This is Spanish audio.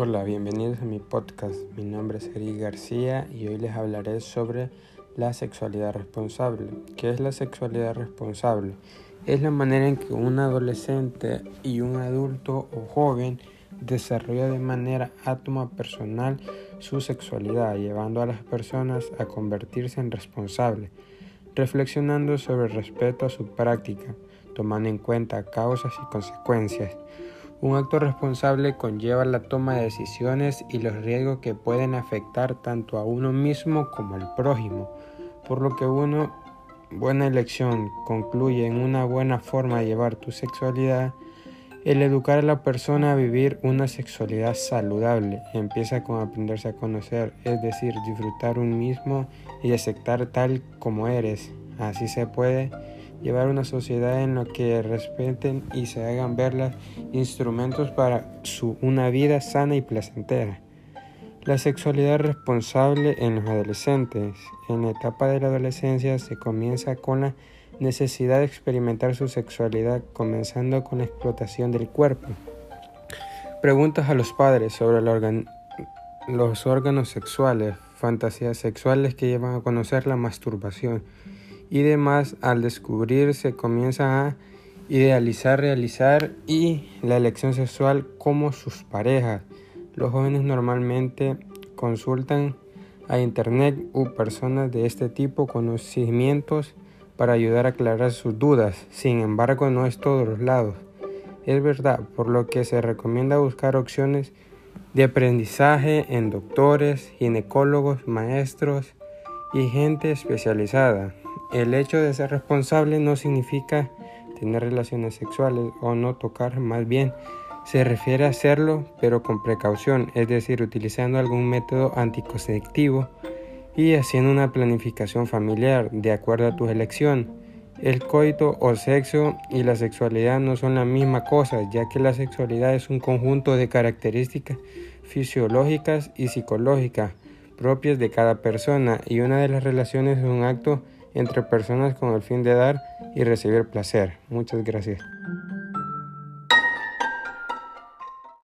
Hola, bienvenidos a mi podcast. Mi nombre es Eric García y hoy les hablaré sobre la sexualidad responsable. ¿Qué es la sexualidad responsable? Es la manera en que un adolescente y un adulto o joven desarrolla de manera átoma personal su sexualidad, llevando a las personas a convertirse en responsables, reflexionando sobre el respeto a su práctica, tomando en cuenta causas y consecuencias un acto responsable conlleva la toma de decisiones y los riesgos que pueden afectar tanto a uno mismo como al prójimo, por lo que una buena elección concluye en una buena forma de llevar tu sexualidad. El educar a la persona a vivir una sexualidad saludable empieza con aprenderse a conocer, es decir, disfrutar un mismo y aceptar tal como eres. Así se puede llevar una sociedad en la que respeten y se hagan ver instrumentos para su, una vida sana y placentera. La sexualidad responsable en los adolescentes. En la etapa de la adolescencia se comienza con la necesidad de experimentar su sexualidad, comenzando con la explotación del cuerpo. Preguntas a los padres sobre los órganos sexuales, fantasías sexuales que llevan a conocer la masturbación y demás, al descubrir se comienza a idealizar, realizar y la elección sexual como sus parejas. Los jóvenes normalmente consultan a internet u personas de este tipo conocimientos para ayudar a aclarar sus dudas. Sin embargo, no es todos los lados. Es verdad, por lo que se recomienda buscar opciones de aprendizaje en doctores, ginecólogos, maestros y gente especializada. El hecho de ser responsable no significa tener relaciones sexuales o no tocar, más bien se refiere a hacerlo pero con precaución, es decir, utilizando algún método anticonceptivo y haciendo una planificación familiar de acuerdo a tu elección. El coito o sexo y la sexualidad no son la misma cosa, ya que la sexualidad es un conjunto de características fisiológicas y psicológicas propias de cada persona y una de las relaciones es un acto entre personas con el fin de dar y recibir placer. Muchas gracias.